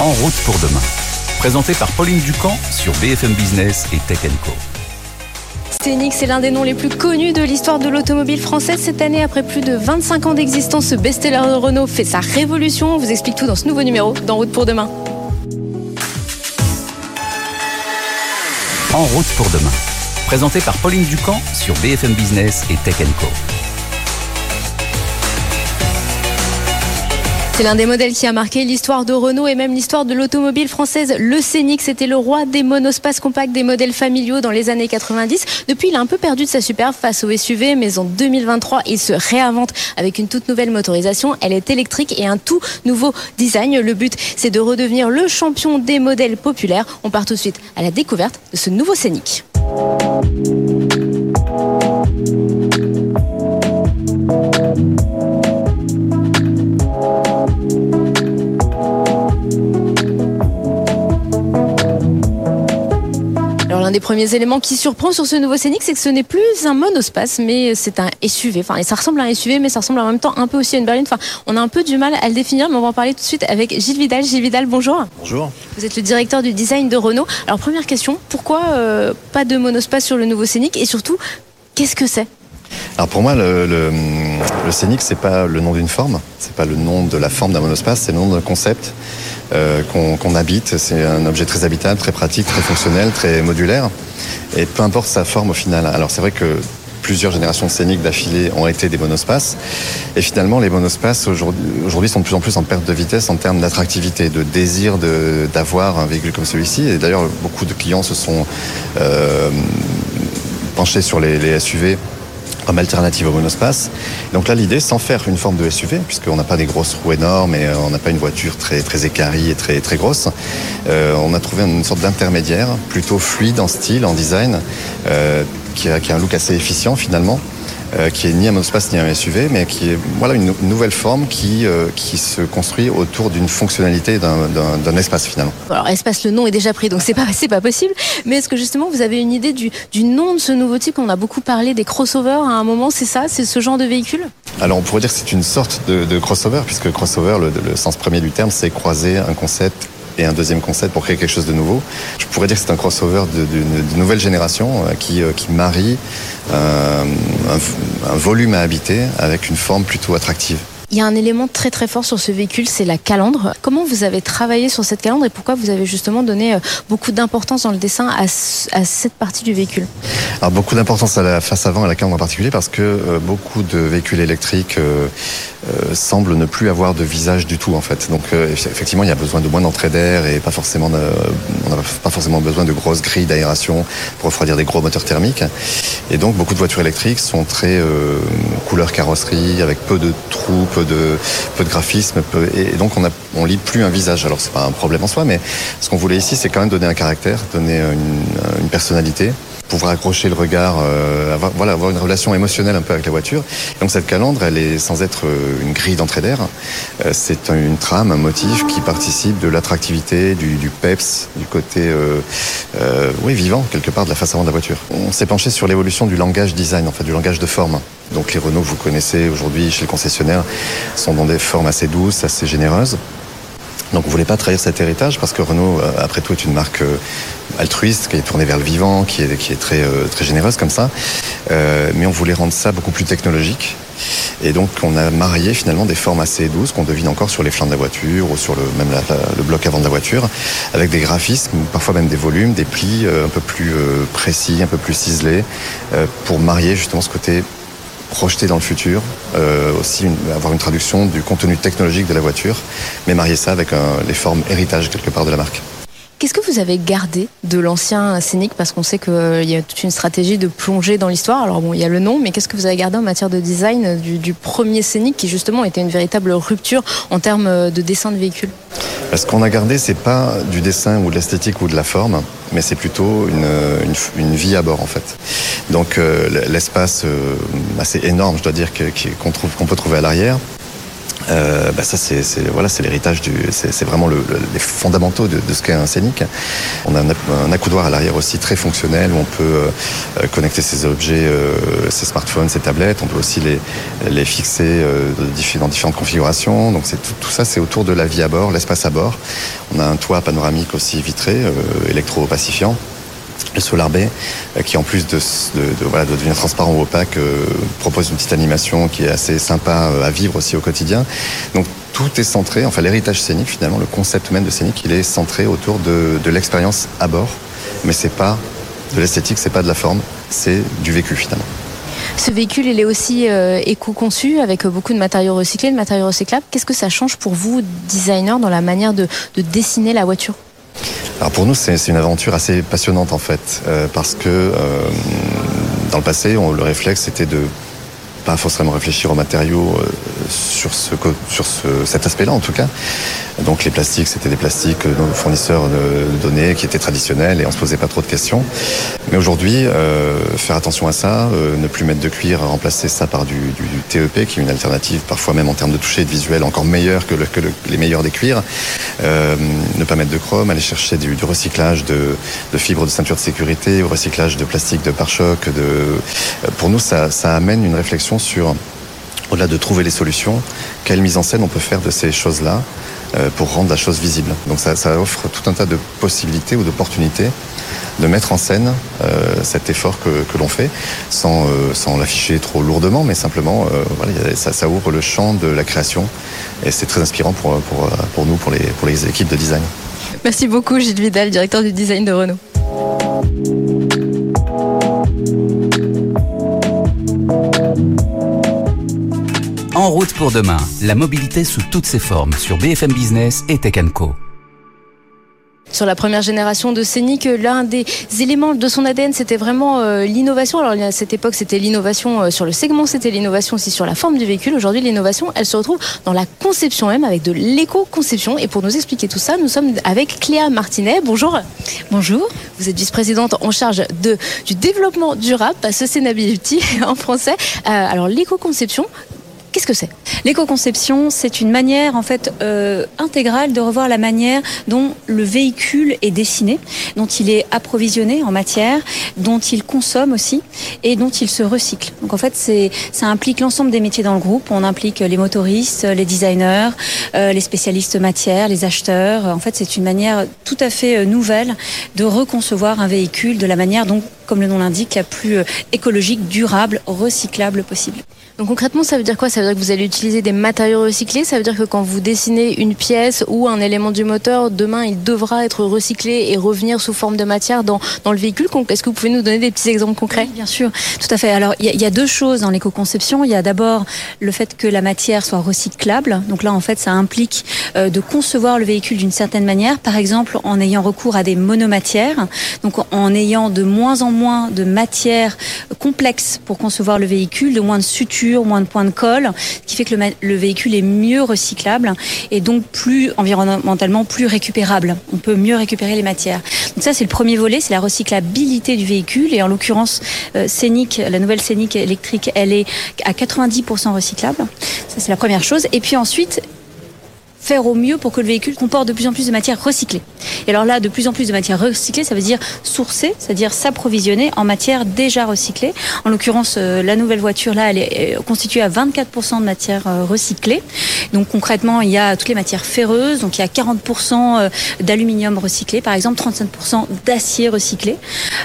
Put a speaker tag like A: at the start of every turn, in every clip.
A: En route pour demain. Présenté par Pauline Ducamp sur BFM Business et Tech Co.
B: Scénic, c'est l'un des noms les plus connus de l'histoire de l'automobile française. Cette année, après plus de 25 ans d'existence, ce best-seller de Renault fait sa révolution. On vous explique tout dans ce nouveau numéro d'En route pour demain.
A: En route pour demain. Présenté par Pauline Ducamp sur BFM Business et Tech Co.
B: C'est l'un des modèles qui a marqué l'histoire de Renault et même l'histoire de l'automobile française. Le Scénic, c'était le roi des monospaces compacts, des modèles familiaux dans les années 90. Depuis, il a un peu perdu de sa superbe face au SUV, mais en 2023, il se réinvente avec une toute nouvelle motorisation. Elle est électrique et un tout nouveau design. Le but, c'est de redevenir le champion des modèles populaires. On part tout de suite à la découverte de ce nouveau Scénic. Des premiers éléments qui surprend sur ce nouveau Scénic, c'est que ce n'est plus un monospace, mais c'est un SUV. Enfin, ça ressemble à un SUV, mais ça ressemble en même temps un peu aussi à une berline. Enfin, on a un peu du mal à le définir, mais on va en parler tout de suite avec Gilles Vidal. Gilles Vidal, bonjour.
C: Bonjour.
B: Vous êtes le directeur du design de Renault. Alors, première question, pourquoi euh, pas de monospace sur le nouveau Scénic? Et surtout, qu'est-ce que c'est?
C: Alors pour moi, le, le, le scénic, c'est pas le nom d'une forme, c'est pas le nom de la forme d'un monospace, c'est le nom d'un concept euh, qu'on habite. C'est un objet très habitable, très pratique, très fonctionnel, très modulaire. Et peu importe sa forme au final. Alors c'est vrai que plusieurs générations scéniques d'affilée ont été des monospaces. Et finalement, les monospaces aujourd'hui sont de plus en plus en perte de vitesse en termes d'attractivité, de désir d'avoir un véhicule comme celui-ci. Et d'ailleurs, beaucoup de clients se sont euh, penchés sur les SUV comme alternative au monospace. Donc là, l'idée, sans faire une forme de SUV, puisqu'on n'a pas des grosses roues énormes et on n'a pas une voiture très, très et très, grosse, euh, on a trouvé une sorte d'intermédiaire, plutôt fluide en style, en design, euh, qui a un look assez efficient finalement. Euh, qui est ni un monospace ni un SUV, mais qui est voilà une nouvelle forme qui euh, qui se construit autour d'une fonctionnalité d'un espace finalement.
B: Alors espace, le nom est déjà pris, donc c'est pas c'est pas possible. Mais est-ce que justement vous avez une idée du du nom de ce nouveau type? On a beaucoup parlé des crossovers à un moment, c'est ça, c'est ce genre de véhicule?
C: Alors on pourrait dire que c'est une sorte de, de crossover, puisque crossover, le, le sens premier du terme, c'est croiser un concept et un deuxième concept pour créer quelque chose de nouveau. Je pourrais dire que c'est un crossover de, nouvelle génération euh, qui, euh, marie euh, un, un volume à habiter avec une forme plutôt attractive.
B: Il y a un élément très très fort sur ce véhicule, c'est la calandre. Comment vous avez travaillé sur cette calandre et pourquoi vous avez justement donné beaucoup d'importance dans le dessin à, cette partie du véhicule?
C: Alors beaucoup d'importance à la face avant à la calandre en particulier parce que euh, beaucoup de véhicules électriques euh, euh, semblent ne plus avoir de visage du tout en fait. Donc euh, effectivement il y a besoin de moins d'entrée d'air et pas forcément de, on n'a pas forcément besoin de grosses grilles d'aération pour refroidir des gros moteurs thermiques. Et donc beaucoup de voitures électriques sont très euh, couleur carrosserie avec peu de trous, peu de, peu graphisme et donc on a on lit plus un visage. Alors c'est pas un problème en soi, mais ce qu'on voulait ici c'est quand même donner un caractère, donner une personnalité pouvoir accrocher le regard, euh, avoir, voilà, avoir une relation émotionnelle un peu avec la voiture. Donc cette calandre, elle est sans être une grille d'entrée d'air, euh, c'est une trame, un motif qui participe de l'attractivité, du, du, peps, du côté euh, euh, oui, vivant quelque part de la face avant de la voiture. On s'est penché sur l'évolution du langage design, en fait, du langage de forme. Donc les Renault que vous connaissez aujourd'hui chez le concessionnaire sont dans des formes assez douces, assez généreuses. Donc on voulait pas trahir cet héritage parce que Renault, euh, après tout, est une marque euh, altruiste qui est tournée vers le vivant, qui est, qui est très, euh, très généreuse comme ça. Mais on voulait rendre ça beaucoup plus technologique. Et donc on a marié finalement des formes assez douces qu'on devine encore sur les flancs de la voiture ou sur le, même le bloc avant de la voiture, avec des graphismes, parfois même des volumes, des plis un peu plus précis, un peu plus ciselés, pour marier justement ce côté projeter dans le futur, euh, aussi avoir une traduction du contenu technologique de la voiture, mais marier ça avec les formes héritage quelque part de la marque.
B: Qu'est-ce que vous avez gardé de l'ancien Scénic? Parce qu'on sait qu'il y a toute une stratégie de plonger dans l'histoire. Alors bon, il y a le nom, mais qu'est-ce que vous avez gardé en matière de design du, premier Scénic qui justement était une véritable rupture en termes de dessin de véhicule?
C: Ce qu'on a gardé, c'est pas du dessin ou de l'esthétique ou de la forme, mais c'est plutôt une, vie à bord en fait. Donc euh, l'espace euh, assez énorme, je dois dire, qu'on peut trouver à l'arrière, Euh, bah ça c'est voilà c'est l'héritage du c'est vraiment le, les fondamentaux de, de ce qu'est un scénic. On a un, un accoudoir à l'arrière aussi très fonctionnel où on peut euh, connecter ses objets, euh, ses smartphones, ses tablettes. On peut aussi les les fixer euh, dans différentes configurations. Donc c'est tout, tout, ça c'est autour de la vie à bord, l'espace à bord. On a un toit panoramique aussi vitré, euh, électro-pacifiant le Solar Bay, euh, qui en plus de, devenir transparent ou opaque, euh, propose une petite animation qui est assez sympa euh, à vivre aussi au quotidien. Donc tout est centré, enfin l'héritage scénique finalement, le concept même de scénique, il est centré autour de, de l'expérience à bord, mais c'est pas de l'esthétique, c'est pas de la forme, c'est du vécu finalement.
B: Ce véhicule, il est aussi euh, éco-conçu avec beaucoup de matériaux recyclés, de matériaux recyclables. Qu'est-ce que ça change pour vous, designer, dans la manière de, de dessiner la voiture?
C: Alors pour nous, c'est une aventure assez passionnante en fait, euh, parce que euh, dans le passé, on, le réflexe c'était de pas forcément réfléchir aux matériaux euh, sur, ce, sur ce, cet aspect-là en tout cas. Donc les plastiques, c'était des plastiques que nos fournisseurs donnaient, qui étaient traditionnels et on se posait pas trop de questions. Mais aujourd'hui, euh, faire attention à ça, euh, ne plus mettre de cuir, remplacer ça par du, du, du, TEP, qui est une alternative parfois même en termes de toucher et de visuel encore meilleure que, le, que le, les meilleurs des cuirs. Euh, ne pas mettre de chrome, aller chercher du, du recyclage de, de, fibres de ceinture de sécurité, au recyclage de plastique de pare-choc. De... Pour nous, ça, ça amène une réflexion sur au-delà de trouver les solutions, quelle mise en scène on peut faire de ces choses-là euh, pour rendre la chose visible. Donc ça, offre tout un tas de possibilités ou d'opportunités de mettre en scène euh, cet effort que, l'on fait sans, euh, sans l'afficher trop lourdement, mais simplement ça, ouvre le champ de la création et c'est très inspirant pour, pour, pour nous, pour les, pour les équipes de design.
B: Merci beaucoup Gilles Vidal, directeur du design de Renault.
A: En route pour demain, la mobilité sous toutes ses formes sur BFM Business et Tech Co.
B: Sur la première génération de Scénic, l'un des éléments de son ADN, c'était vraiment euh, l'innovation. Alors à cette époque, c'était l'innovation euh, sur le segment, c'était l'innovation aussi sur la forme du véhicule. Aujourd'hui, l'innovation, elle se retrouve dans la conception même, avec de l'éco-conception. Et pour nous expliquer tout ça, nous sommes avec Cléa Martinet. Bonjour.
D: Bonjour.
B: Vous êtes vice-présidente en charge de, du développement durable, sustainability en français. Euh, alors l'éco-conception, Qu'est-ce que c'est?
D: L'éco-conception, c'est une manière en fait euh, intégrale de revoir la manière dont le véhicule est dessiné, dont il est approvisionné en matière, dont il consomme aussi et dont il se recycle. Donc en fait, c'est ça implique l'ensemble des métiers dans le groupe. On implique les motoristes, les designers, euh, les spécialistes matière, les acheteurs. En fait, c'est une manière tout à fait nouvelle de reconcevoir un véhicule de la manière dont, comme le nom l'indique, la plus écologique, durable, recyclable possible.
B: Donc concrètement, ça veut dire quoi? Ça veut dire que vous allez utiliser des matériaux recyclés Ça veut dire que quand vous dessinez une pièce ou un élément du moteur, demain, il devra être recyclé et revenir sous forme de matière dans, dans le véhicule Est-ce que vous pouvez nous donner des petits exemples concrets?
D: Bien sûr, tout à fait. Alors, il y, y, a deux choses dans l'éco-conception. Il y a d'abord le fait que la matière soit recyclable. Donc là, en fait, ça implique euh, de concevoir le véhicule d'une certaine manière. Par exemple, en ayant recours à des monomatières. Donc, en ayant de moins en moins de matières complexes pour concevoir le véhicule, de moins de sutures moins de points de colle, ce qui fait que le, le, véhicule est mieux recyclable et donc plus environnementalement plus récupérable. On peut mieux récupérer les matières. Donc ça, c'est le premier volet, c'est la recyclabilité du véhicule. Et en l'occurrence, euh, la nouvelle Scénic électrique, elle est à 90% recyclable. Ça, c'est la première chose. Et puis ensuite, faire au mieux pour que le véhicule comporte de plus en plus de matières recyclées. Et alors là, de plus en plus de matières recyclées, ça veut dire sourcer, c'est-à-dire s'approvisionner en matières déjà recyclées. En l'occurrence, euh, la nouvelle voiture là, elle est constituée à 24% de matières euh, recyclées. Donc concrètement, il y a toutes les matières ferreuses, donc il y a 40% d'aluminium recyclé, par exemple 35% d'acier recyclé.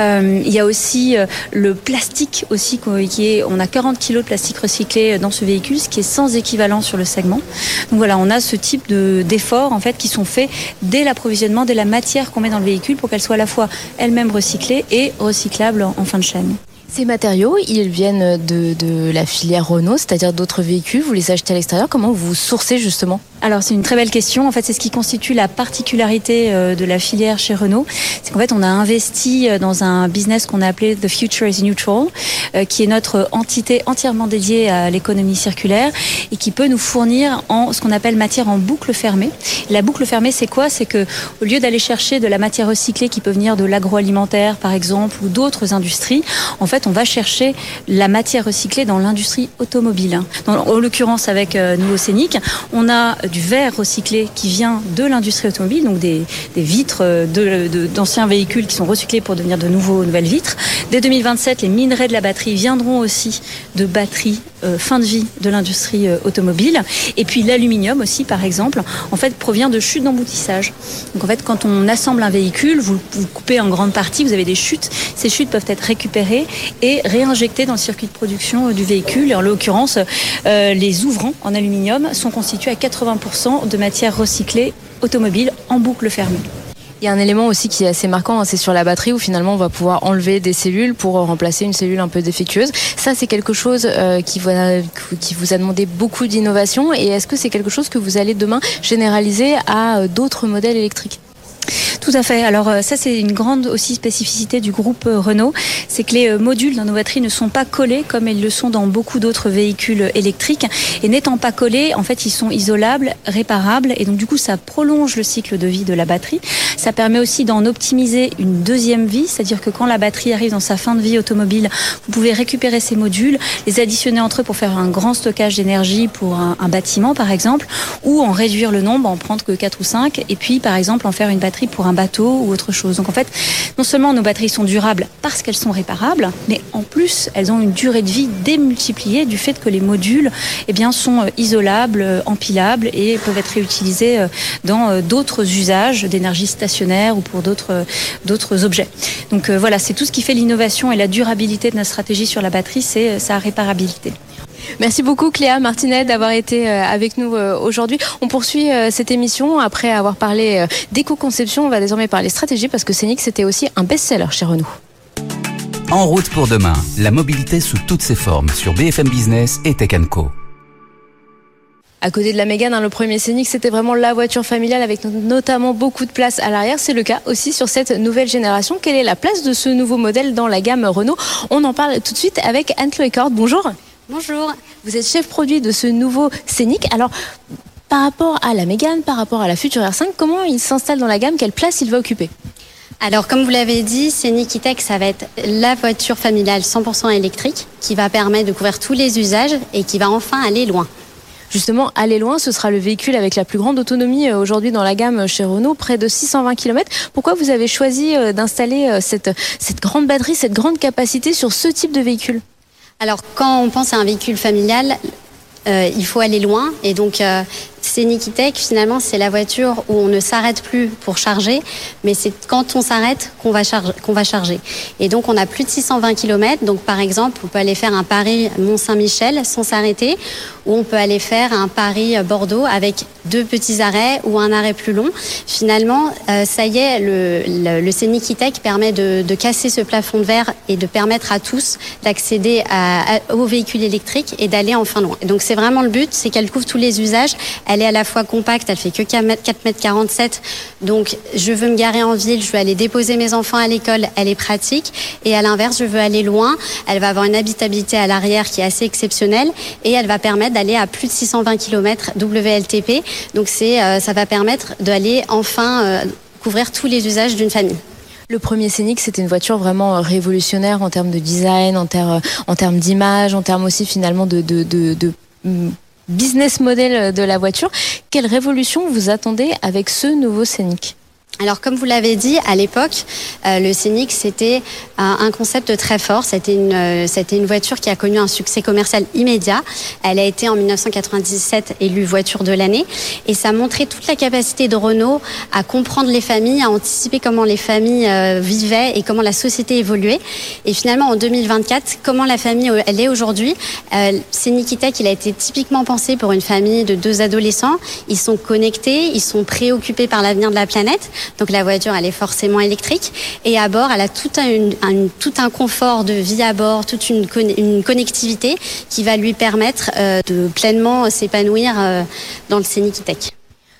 D: Euh, il y a aussi le plastique aussi qui est, on a 40 kg de plastique recyclé dans ce véhicule, ce qui est sans équivalent sur le segment. Donc voilà, on a ce type d'efforts en fait qui sont faits dès l'approvisionnement, dès la matière qu'on met dans le véhicule pour qu'elle soit à la fois elle-même recyclée et recyclable en fin de chaîne.
B: Ces matériaux, ils viennent de, la filière Renault, c'est-à-dire d'autres véhicules, vous les achetez à l'extérieur, comment vous sourcez justement?
D: Alors c'est une très belle question. En fait, c'est ce qui constitue la particularité euh, de la filière chez Renault. C'est qu'en fait, on a investi euh, dans un business qu'on a appelé The Future is Neutral, euh, qui est notre entité entièrement dédiée à l'économie circulaire et qui peut nous fournir en ce qu'on appelle matière en boucle fermée. La boucle fermée, c'est quoi? C'est que au lieu d'aller chercher de la matière recyclée qui peut venir de l'agroalimentaire, par exemple, ou d'autres industries, en fait, on va chercher la matière recyclée dans l'industrie automobile. en l'occurrence, avec Nouveau Scénic, on a du verre recyclé qui vient de l'industrie automobile, donc des, vitres d'anciens véhicules qui sont recyclés pour devenir de nouvelles vitres. Dès 2027, les minerais de la batterie viendront aussi de batteries euh, fin de vie de l'industrie euh, automobile. Et puis l'aluminium aussi, par exemple, en fait, provient de chutes d'emboutissage. Donc en fait, quand on assemble un véhicule, vous, vous coupez en grande partie, vous avez des chutes. Ces chutes peuvent être récupérées et réinjectées dans le circuit de production euh, du véhicule. En l'occurrence, les ouvrants en aluminium sont constitués à 80% de matière recyclée automobile en boucle fermée.
B: Il y a un élément aussi qui est assez marquant, hein, c'est sur la batterie où finalement on va pouvoir enlever des cellules pour remplacer une cellule un peu défectueuse. Ça, c'est quelque chose euh, qui, vous a, qui vous a demandé beaucoup d'innovation. Et est-ce que c'est quelque chose que vous allez demain généraliser à euh, d'autres modèles électriques?
D: Tout à fait. Alors euh, ça c'est une grande aussi spécificité du groupe euh, Renault, c'est que les euh, modules dans nos batteries ne sont pas collés comme ils le sont dans beaucoup d'autres véhicules électriques et n'étant pas collés, en fait ils sont isolables, réparables et donc du coup ça prolonge le cycle de vie de la batterie. Ça permet aussi d'en optimiser une deuxième vie, c'est-à-dire que quand la batterie arrive dans sa fin de vie automobile, vous pouvez récupérer ces modules, les additionner entre eux pour faire un grand stockage d'énergie pour un, un, bâtiment par exemple, ou en réduire le nombre, en prendre que 4 ou 5 et puis par exemple en faire une batterie pour un bateau ou autre chose. Donc en fait, non seulement nos batteries sont durables parce qu'elles sont réparables, mais en plus elles ont une durée de vie démultipliée du fait que les modules eh bien, sont euh, isolables, euh, empilables et peuvent être réutilisés euh, dans d'autres usages d'énergie stationnaire ou pour d'autres d'autres objets. Donc voilà, c'est tout ce qui fait l'innovation et la durabilité de notre stratégie sur la batterie, c'est sa réparabilité.
B: Merci beaucoup Cléa Martinet d'avoir été euh, avec nous euh, aujourd'hui. On poursuit euh, cette émission après avoir parlé d'éco-conception. On va désormais parler stratégie parce que Scénic c'était aussi un best-seller chez Renault.
A: En route pour demain, la mobilité sous toutes ses formes sur BFM Business et Tech Co.
B: À côté de la Mégane, hein, le premier Scénic, c'était vraiment la voiture familiale avec notamment beaucoup de place à l'arrière. C'est le cas aussi sur cette nouvelle génération. Quelle est la place de ce nouveau modèle dans la gamme Renault? On en parle tout de suite avec Anne-Chloé Cord. Bonjour.
E: Bonjour.
B: Vous êtes chef produit de ce nouveau Scénic. Alors, par rapport à la Mégane, par rapport à la future R5, comment il s'installe dans la gamme? Quelle place il va occuper?
E: Alors, comme vous l'avez dit, Scénic E-Tech, ça va être la voiture familiale 100% électrique qui va permettre de couvrir tous les usages et qui va enfin aller loin.
B: Justement, aller loin, ce sera le véhicule avec la plus grande autonomie euh, aujourd'hui dans la gamme chez Renault, près de 620 km. Pourquoi vous avez choisi euh, d'installer euh, cette, cette grande batterie, cette grande capacité sur ce type de véhicule?
E: Alors, quand on pense à un véhicule familial, euh, il faut aller loin. Et donc, euh, c'est Nikitech, finalement, c'est la voiture où on ne s'arrête plus pour charger, mais c'est quand on s'arrête qu'on va, charger. Et donc, on a plus de 620 km. Donc, par exemple, on peut aller faire un Paris-Mont-Saint-Michel sans s'arrêter, ou on peut aller faire un Paris-Bordeaux avec deux petits arrêts ou un arrêt plus long. Finalement, euh, ça y est, le, le, permet de, casser ce plafond de verre et de permettre à tous d'accéder aux véhicules électriques et d'aller enfin loin. Et donc, c'est vraiment le but, c'est qu'elle couvre tous les usages. Est à la fois compacte, elle fait que 4 mètres 47. Donc, je veux me garer en ville, je veux aller déposer mes enfants à l'école, elle est pratique. Et à l'inverse, je veux aller loin. Elle va avoir une habitabilité à l'arrière qui est assez exceptionnelle et elle va permettre d'aller à plus de 620 km WLTP. Donc, c'est, euh, ça va permettre d'aller enfin euh, couvrir tous les usages d'une famille.
B: Le premier Scénic, c'était une voiture vraiment révolutionnaire en termes de design, en termes, en termes d'image, en termes aussi finalement de, de business model de la voiture. Quelle révolution vous attendez avec ce nouveau Scénic?
E: Alors, comme vous l'avez dit, à l'époque, euh, le Scénic, c'était un, concept très fort. C'était une, euh, une voiture qui a connu un succès commercial immédiat. Elle a été en 1997 élue voiture de l'année. Et ça montrait toute la capacité de Renault à comprendre les familles, à anticiper comment les familles euh, vivaient et comment la société évoluait. Et finalement, en 2024, comment la famille, euh, elle est aujourd'hui. Euh, Scénic E-Tech, il a été typiquement pensé pour une famille de deux adolescents. Ils sont connectés, ils sont préoccupés par l'avenir de la planète. Donc la voiture, elle est forcément électrique. Et à bord, elle a tout un, tout un confort de vie à bord, toute une, une connectivité qui va lui permettre euh, de pleinement s'épanouir euh, dans le Scénic E-Tech.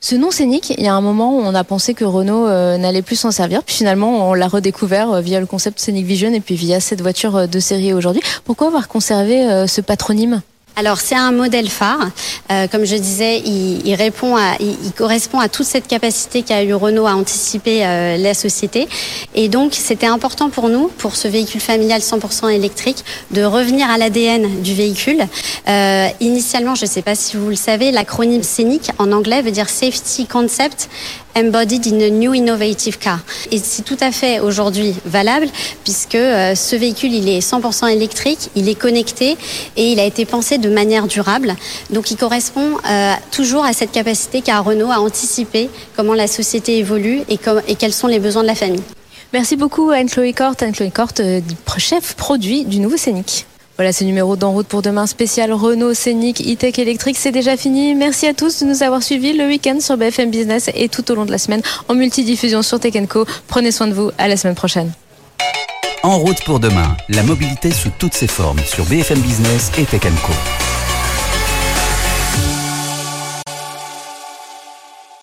B: Ce nom scénic, il y a un moment où on a pensé que Renault euh, n'allait plus s'en servir, puis finalement on l'a redécouvert via le concept Scénic Vision et puis via cette voiture de série aujourd'hui. Pourquoi avoir conservé ce patronyme?
E: Alors c'est un modèle phare, euh, comme je disais, il, répond à, il, correspond à toute cette capacité qu'a eu Renault à anticiper euh, la société, et donc c'était important pour nous, pour ce véhicule familial 100% électrique, de revenir à l'ADN du véhicule. Euh, initialement, je ne sais pas si vous le savez, l'acronyme scénic en anglais veut dire Safety Concept embodied in a new innovative car. Et c'est tout à fait aujourd'hui valable puisque euh, ce véhicule, il est 100% électrique, il est connecté et il a été pensé de manière durable. Donc il correspond euh, toujours à cette capacité qu'a Renault à anticiper comment la société évolue et, et quels sont les besoins de la famille.
B: Merci beaucoup Anne-Chloé Cort, Anne-Chloé Cort, euh, chef produit du nouveau Scénic. Voilà, ce numéro d'En route pour demain spécial Renault Scénic e-tech électrique, c'est déjà fini. Merci à tous de nous avoir suivis le week-end sur BFM Business et tout au long de la semaine en multidiffusion sur Tech Co. Prenez soin de vous, à la semaine prochaine.
A: En route pour demain, la mobilité sous toutes ses formes sur BFM Business et Tech Co.